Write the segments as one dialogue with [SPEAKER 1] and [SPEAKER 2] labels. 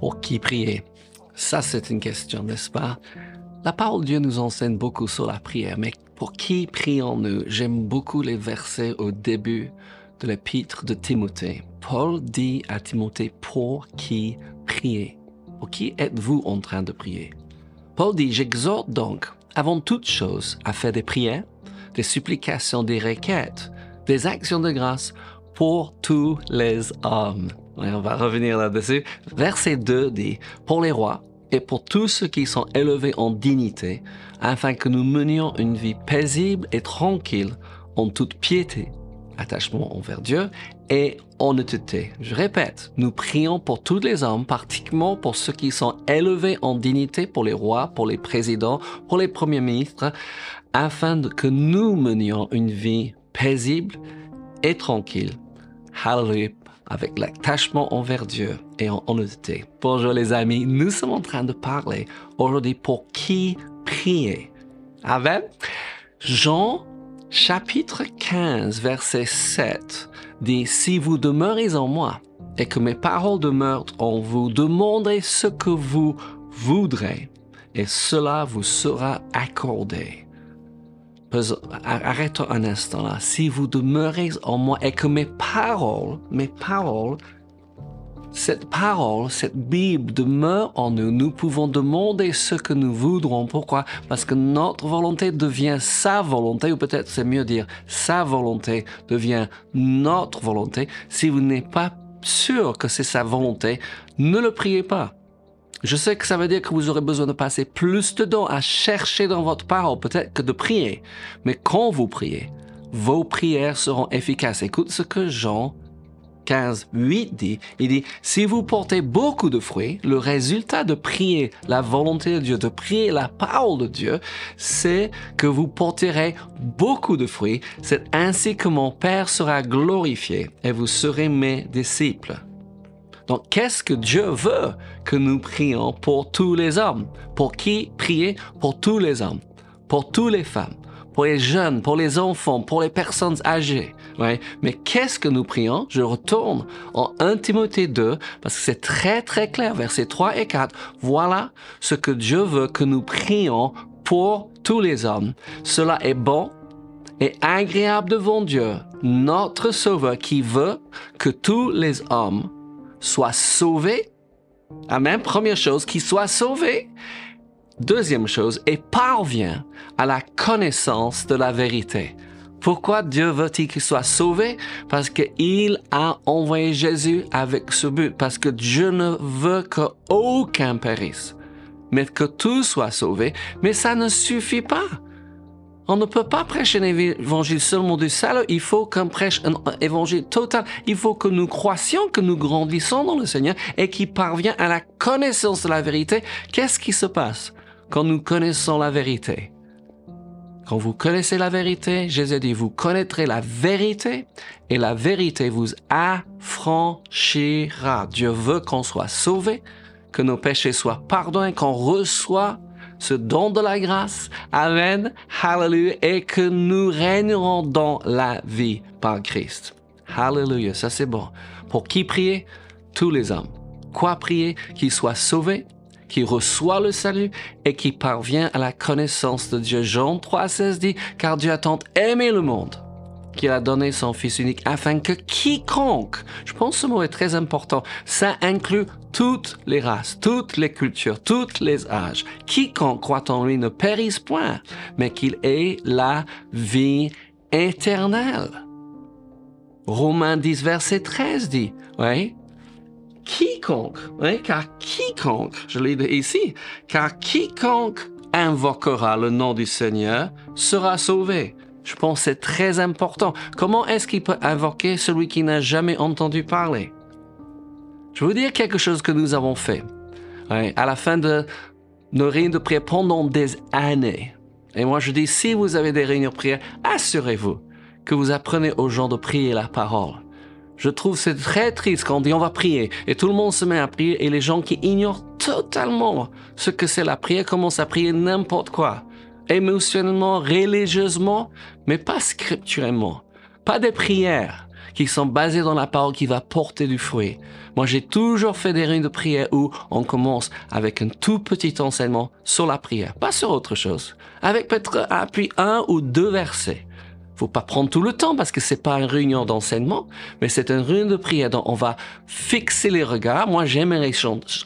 [SPEAKER 1] Pour qui prier. Ça, c'est une question, n'est-ce pas? La parole de Dieu nous enseigne beaucoup sur la prière, mais pour qui prions-nous J'aime beaucoup les versets au début de l'épître de Timothée. Paul dit à Timothée, pour qui prier? Pour qui êtes-vous en train de prier Paul dit, j'exhorte donc, avant toute chose, à faire des prières, des supplications, des requêtes, des actions de grâce pour tous les hommes. On va revenir là-dessus. Verset 2 dit, pour les rois et pour tous ceux qui sont élevés en dignité, afin que nous menions une vie paisible et tranquille en toute piété, attachement envers Dieu et honnêteté. Je répète, nous prions pour tous les hommes, particulièrement pour ceux qui sont élevés en dignité, pour les rois, pour les présidents, pour les premiers ministres, afin que nous menions une vie paisible et tranquille Hallelujah, avec l'attachement envers Dieu et en honnêteté. Bonjour les amis, nous sommes en train de parler aujourd'hui pour qui prier. Amen. Jean chapitre 15 verset 7 dit Si vous demeurez en moi et que mes paroles demeurent en vous, demandez ce que vous voudrez et cela vous sera accordé. Arrêtons un instant là. Si vous demeurez en moi et que mes paroles, mes paroles, cette parole, cette Bible demeure en nous, nous pouvons demander ce que nous voudrons. Pourquoi? Parce que notre volonté devient sa volonté, ou peut-être c'est mieux dire sa volonté devient notre volonté. Si vous n'êtes pas sûr que c'est sa volonté, ne le priez pas. Je sais que ça veut dire que vous aurez besoin de passer plus de temps à chercher dans votre parole, peut-être que de prier. Mais quand vous priez, vos prières seront efficaces. Écoute ce que Jean 15, 8 dit. Il dit, si vous portez beaucoup de fruits, le résultat de prier la volonté de Dieu, de prier la parole de Dieu, c'est que vous porterez beaucoup de fruits. C'est ainsi que mon Père sera glorifié et vous serez mes disciples. Donc, qu'est-ce que Dieu veut que nous prions pour tous les hommes? Pour qui prier? Pour tous les hommes, pour toutes les femmes, pour les jeunes, pour les enfants, pour les personnes âgées. Mais qu'est-ce que nous prions? Je retourne en 1 Timothée 2 parce que c'est très très clair, versets 3 et 4. Voilà ce que Dieu veut que nous prions pour tous les hommes. Cela est bon et agréable devant Dieu, notre Sauveur, qui veut que tous les hommes soit sauvé. Amen. Première chose, qu'il soit sauvé. Deuxième chose, et parvient à la connaissance de la vérité. Pourquoi Dieu veut-il qu'il soit sauvé? Parce qu'il a envoyé Jésus avec ce but. Parce que Dieu ne veut qu'aucun périsse, mais que tout soit sauvé. Mais ça ne suffit pas. On ne peut pas prêcher un évangile seulement du salut, il faut qu'on prêche un évangile total. Il faut que nous croissions, que nous grandissons dans le Seigneur et qu'il parvient à la connaissance de la vérité. Qu'est-ce qui se passe quand nous connaissons la vérité? Quand vous connaissez la vérité, Jésus dit, vous connaîtrez la vérité et la vérité vous affranchira. Dieu veut qu'on soit sauvé, que nos péchés soient pardonnés, qu'on reçoit ce don de la grâce. Amen. Hallelujah. Et que nous régnerons dans la vie par Christ. Hallelujah. Ça c'est bon. Pour qui prier? Tous les hommes. Quoi prier? Qu'il soit sauvé, qui reçoit le salut et qui parvient à la connaissance de Dieu. Jean 3,16 dit, car Dieu a tant aimé le monde qu'il a donné son Fils unique afin que quiconque, je pense que ce mot est très important, ça inclut toutes les races, toutes les cultures, tous les âges, quiconque croit en lui ne périsse point, mais qu'il ait la vie éternelle. Romains 10, verset 13 dit, oui, quiconque, oui, car quiconque, je l'ai dit ici, car quiconque invoquera le nom du Seigneur sera sauvé. Je pense que c'est très important. Comment est-ce qu'il peut invoquer celui qui n'a jamais entendu parler? Je veux dire quelque chose que nous avons fait. à la fin de nos réunions de prière pendant des années. Et moi, je dis, si vous avez des réunions de prière, assurez-vous que vous apprenez aux gens de prier la parole. Je trouve c'est très triste quand on dit on va prier et tout le monde se met à prier et les gens qui ignorent totalement ce que c'est la prière commencent à prier n'importe quoi émotionnellement, religieusement, mais pas scripturellement. Pas des prières qui sont basées dans la parole qui va porter du fruit. Moi, j'ai toujours fait des réunions de prière où on commence avec un tout petit enseignement sur la prière, pas sur autre chose, avec peut-être un ou deux versets faut pas prendre tout le temps parce que c'est pas une réunion d'enseignement, mais c'est une réunion de prière. Donc on va fixer les regards. Moi, j'aimerais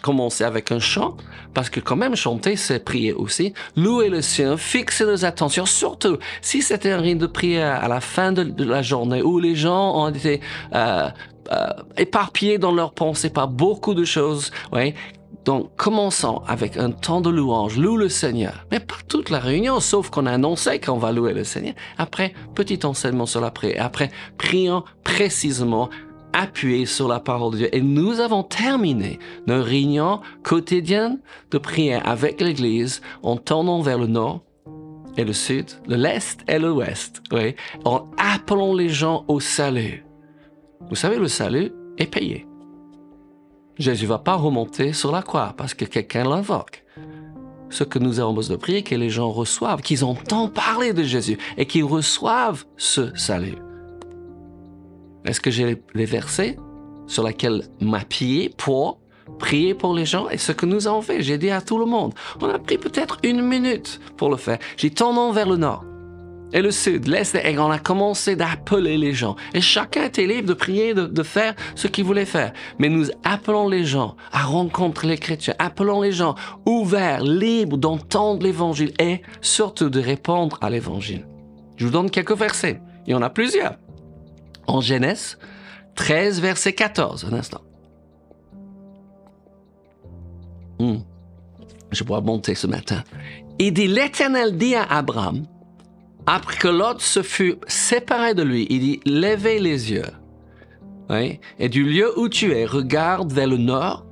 [SPEAKER 1] commencer avec un chant parce que quand même chanter, c'est prier aussi. Louer le Seigneur, fixer nos attentions. Surtout si c'était une réunion de prière à la fin de, la journée où les gens ont été euh, euh, éparpillés dans leurs pensées par beaucoup de choses. Donc, commençons avec un temps de louange, loue le Seigneur. Mais pas toute la réunion, sauf qu'on a annoncé qu'on va louer le Seigneur. Après, petit enseignement sur la prière. Après, prions précisément appuyé sur la parole de Dieu. Et nous avons terminé nos réunions quotidiennes de prière avec l'Église en tournant vers le nord et le sud, l'est et l'ouest, oui, en appelant les gens au salut. Vous savez, le salut est payé. Jésus va pas remonter sur la croix parce que quelqu'un l'invoque. Ce que nous avons besoin de prier, que les gens reçoivent, qu'ils entendent parler de Jésus et qu'ils reçoivent ce salut. Est-ce que j'ai les versets sur lesquels m'appuyer pour prier pour les gens et ce que nous avons fait? J'ai dit à tout le monde, on a pris peut-être une minute pour le faire. J'ai tourné vers le nord et le sud, l'est, et on a commencé d'appeler les gens. Et chacun était libre de prier, de, faire ce qu'il voulait faire. Mais nous appelons les gens à rencontrer chrétiens, appelons les gens ouverts, libres d'entendre l'évangile et surtout de répondre à l'évangile. Je vous donne quelques versets. Il y en a plusieurs. En Genèse 13, verset 14, un instant. Hmm. Je pourrais monter ce matin. Il dit, l'Éternel dit à Abraham, après que l'autre se fut séparé de lui, il dit, levez les yeux. Et du lieu où tu es, regarde vers le nord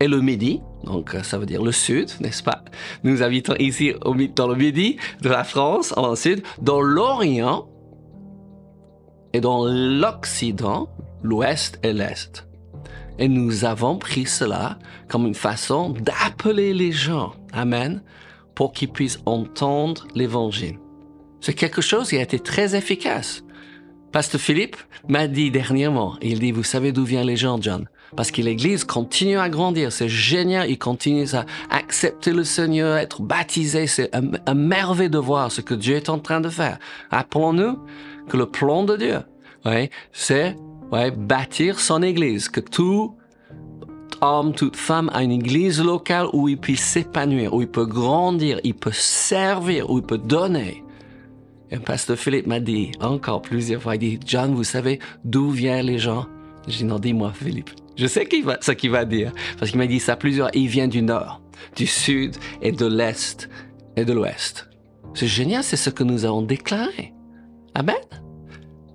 [SPEAKER 1] et le midi. Donc, ça veut dire le sud, n'est-ce pas? Nous habitons ici dans le midi de la France, en sud, dans l'Orient et dans l'Occident, l'Ouest et l'Est. Et nous avons pris cela comme une façon d'appeler les gens, Amen, pour qu'ils puissent entendre l'Évangile. C'est quelque chose qui a été très efficace. Pasteur Philippe m'a dit dernièrement, il dit, vous savez d'où viennent les gens, John? Parce que l'Église continue à grandir, c'est génial, il continue à accepter le Seigneur, être baptisé, c'est un, merveille de voir ce que Dieu est en train de faire. Apprenons-nous que le plan de Dieu, ouais, c'est ouais, bâtir son Église, que tout homme, toute femme a une église locale où il puisse s'épanouir, où il peut grandir, il peut servir, où il peut donner. Et Pasteur Philippe m'a dit encore plusieurs fois, il dit, John, vous savez d'où viennent les gens? J'ai dit, non, dis-moi, Philippe. Je sais va, ce qu'il va dire. Parce qu'il m'a dit ça plusieurs. Il vient du nord, du sud et de l'est et de l'ouest. C'est génial, c'est ce que nous avons déclaré. Amen.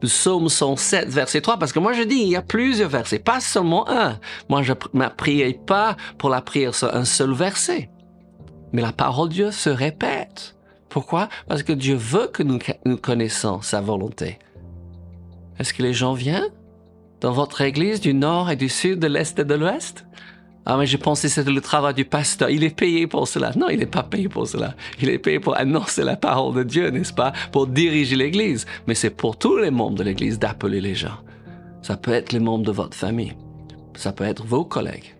[SPEAKER 1] Le psaume 107, verset 3, parce que moi je dis, il y a plusieurs versets, pas seulement un. Moi je ne prière pas pour la prière sur un seul verset. Mais la parole de Dieu se répète. Pourquoi? Parce que Dieu veut que nous, connaissons sa volonté. Est-ce que les gens viennent dans votre église du nord et du sud, de l'est et de l'ouest? Ah, mais je pensais que c'était le travail du pasteur. Il est payé pour cela. Non, il n'est pas payé pour cela. Il est payé pour annoncer la parole de Dieu, n'est-ce pas? Pour diriger l'Église. Mais c'est pour tous les membres de l'Église d'appeler les gens. Ça peut être les membres de votre famille. Ça peut être vos collègues.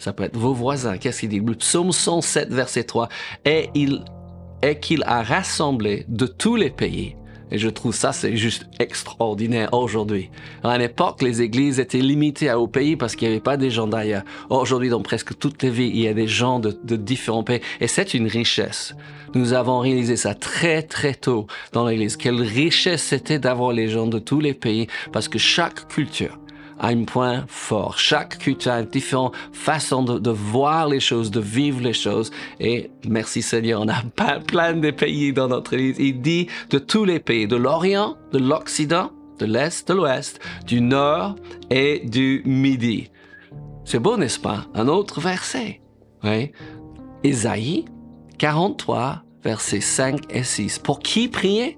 [SPEAKER 1] Ça peut être vos voisins. Qu'est-ce qu'il dit? Le psaume 107, verset 3. Et il et qu'il a rassemblé de tous les pays. Et je trouve ça, c'est juste extraordinaire aujourd'hui. À l'époque, les églises étaient limitées au pays parce qu'il n'y avait pas des gens d'ailleurs. Aujourd'hui, dans presque toutes les villes, il y a des gens de, de différents pays. Et c'est une richesse. Nous avons réalisé ça très, très tôt dans l'église. Quelle richesse c'était d'avoir les gens de tous les pays parce que chaque culture, un point fort. Chaque culture a une différente façon de, voir les choses, de vivre les choses. Et merci Seigneur, on a plein de pays dans notre Église. Il dit de tous les pays, de l'Orient, de l'Occident, de l'Est, de l'Ouest, du Nord et du Midi. C'est beau, n'est-ce pas? Un autre verset. Oui. Ésaïe 43, versets 5 et 6. Pour qui prier?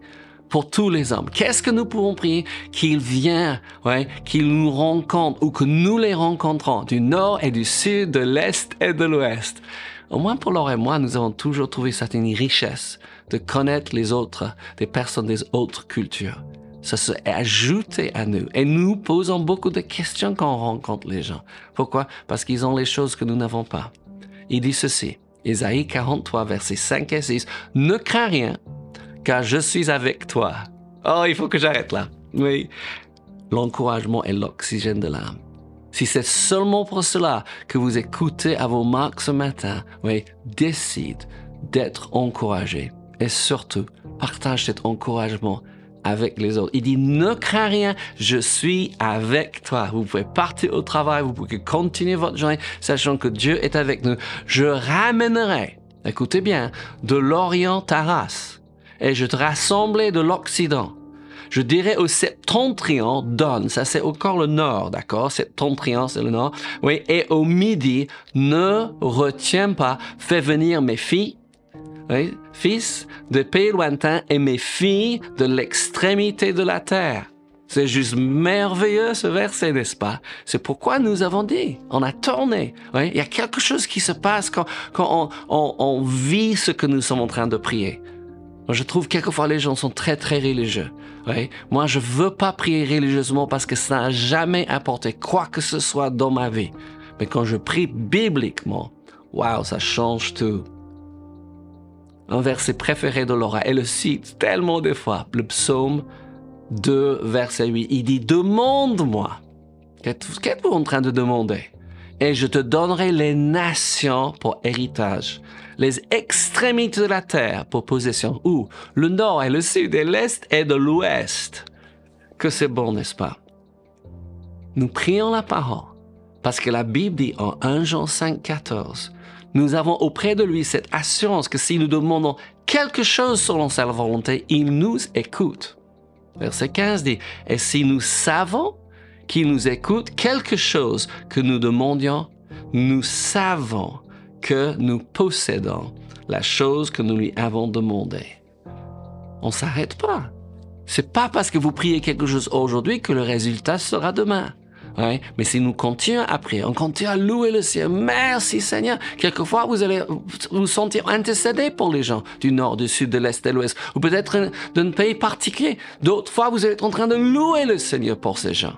[SPEAKER 1] Pour tous les hommes. Qu'est-ce que nous pouvons prier Qu'il vienne, qu'il nous rencontre ou que nous les rencontrons du nord et du sud, de l'est et de l'ouest? Au moins pour Laure et moi, nous avons toujours trouvé certaines richesse de connaître les autres, des personnes des autres cultures. ça se ajouté à nous. Et nous posons beaucoup de questions quand on rencontre les gens. Pourquoi? Parce qu'ils ont les choses que nous n'avons pas. Il dit ceci, Isaïe 43, versets 5 et 6, Ne crains rien, car je suis avec toi. Oh, il faut que j'arrête là. Oui, l'encouragement est l'oxygène de l'âme. Si c'est seulement pour cela que vous écoutez à vos marques ce matin, oui, décide d'être encouragé. Et surtout, partage cet encouragement avec les autres. Il dit, ne crains rien, je suis avec toi. Vous pouvez partir au travail, vous pouvez continuer votre journée, sachant que Dieu est avec nous. Je ramènerai, écoutez bien, de l'Orient ta race, et je te rassemblerai de l'Occident. Je dirais au septentrion, donne, ça c'est encore le nord, d'accord? Septentrion, c'est le nord. Oui, et au midi, ne retiens pas, fais venir mes filles, fils de pays lointains et mes filles de l'extrémité de la terre. C'est juste merveilleux ce verset, n'est-ce pas? C'est pourquoi nous avons dit, on a tourné. Il y a quelque chose qui se passe quand, quand on, on, vit ce que nous sommes en train de prier. Je trouve quelquefois les gens sont très très religieux. Moi, je veux pas prier religieusement parce que ça n'a jamais apporté quoi que ce soit dans ma vie. Mais quand je prie bibliquement, waouh, ça change tout un verset préféré de Laura. Elle le cite tellement de fois. Le psaume 2, verset 8. Il dit, demande-moi. Qu'êtes-vous en train de demander? Et je te donnerai les nations pour héritage, les extrémités de la terre pour possession. Où? Le nord et le sud et l'est et de l'ouest. Que c'est bon, n'est-ce pas? Nous prions la parole parce que la Bible dit en 1 Jean 5, 14, nous avons auprès de lui cette assurance que si nous demandons quelque chose selon sa volonté, il nous écoute. Verset 15 dit, et si nous savons qu'il nous écoute quelque chose que nous demandions, nous savons que nous possédons la chose que nous lui avons demandée. On s'arrête pas. C'est pas parce que vous priez quelque chose aujourd'hui que le résultat sera demain. Mais si nous continuons à prier, on continue à louer le ciel. Merci Seigneur. Quelquefois, vous allez vous sentir intercédé pour les gens du nord, du sud, de l'est, de l'ouest, ou peut-être d'un pays particulier. D'autres fois, vous allez être en train de louer le Seigneur pour ces gens.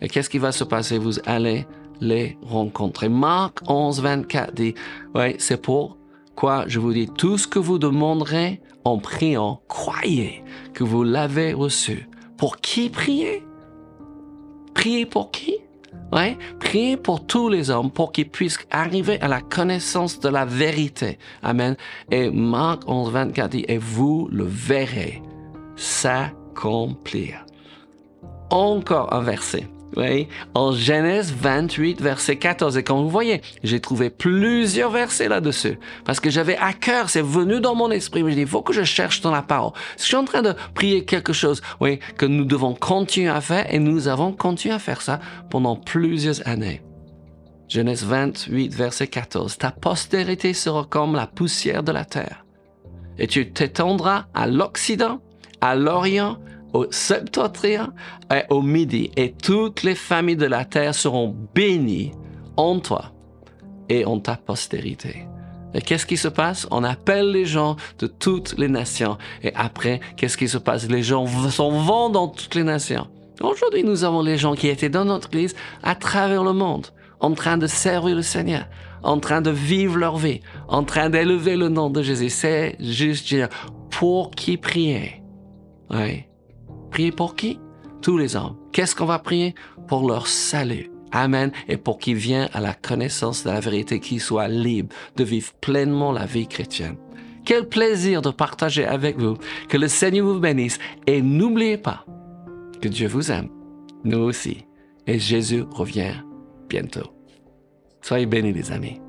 [SPEAKER 1] Et qu'est-ce qui va se passer? Vous allez les rencontrer. Marc 11, 24 dit, ouais, c'est pour quoi je vous dis, tout ce que vous demanderez en priant, croyez que vous l'avez reçu. Pour qui prier? Prier pour qui? Ouais, prier pour tous les hommes pour qu'ils puissent arriver à la connaissance de la vérité. Amen. Et Marc 11, 24 dit, et vous le verrez s'accomplir. Encore un verset. Oui, en Genèse 28, verset 14. Et quand vous voyez, j'ai trouvé plusieurs versets là-dessus. Parce que j'avais à cœur, c'est venu dans mon esprit. Je dis, il faut que je cherche dans la parole. Je suis en train de prier quelque chose, oui, que nous devons continuer à faire et nous avons continué à faire ça pendant plusieurs années. Genèse 28, verset 14. Ta postérité sera comme la poussière de la terre. Et tu t'étendras à l'Occident, à l'Orient, au septentrion et au midi, et toutes les familles de la terre seront bénies en toi et en ta postérité. Et qu'est-ce qui se passe? On appelle les gens de toutes les nations. Et après, qu'est-ce qui se passe? Les gens s'en vont dans toutes les nations. Aujourd'hui, nous avons les gens qui étaient dans notre église à travers le monde, en train de servir le Seigneur, en train de vivre leur vie, en train d'élever le nom de Jésus. C'est juste dire, pour qui prier? Oui. Prier pour qui? Tous les hommes. Qu'est-ce qu'on va prier? Pour leur salut. Amen. Et pour qu'ils viennent à la connaissance de la vérité, qu'ils soient libres de vivre pleinement la vie chrétienne. Quel plaisir de partager avec vous. Que le Seigneur vous bénisse. Et n'oubliez pas que Dieu vous aime. Nous aussi. Et Jésus revient bientôt. Soyez bénis les amis.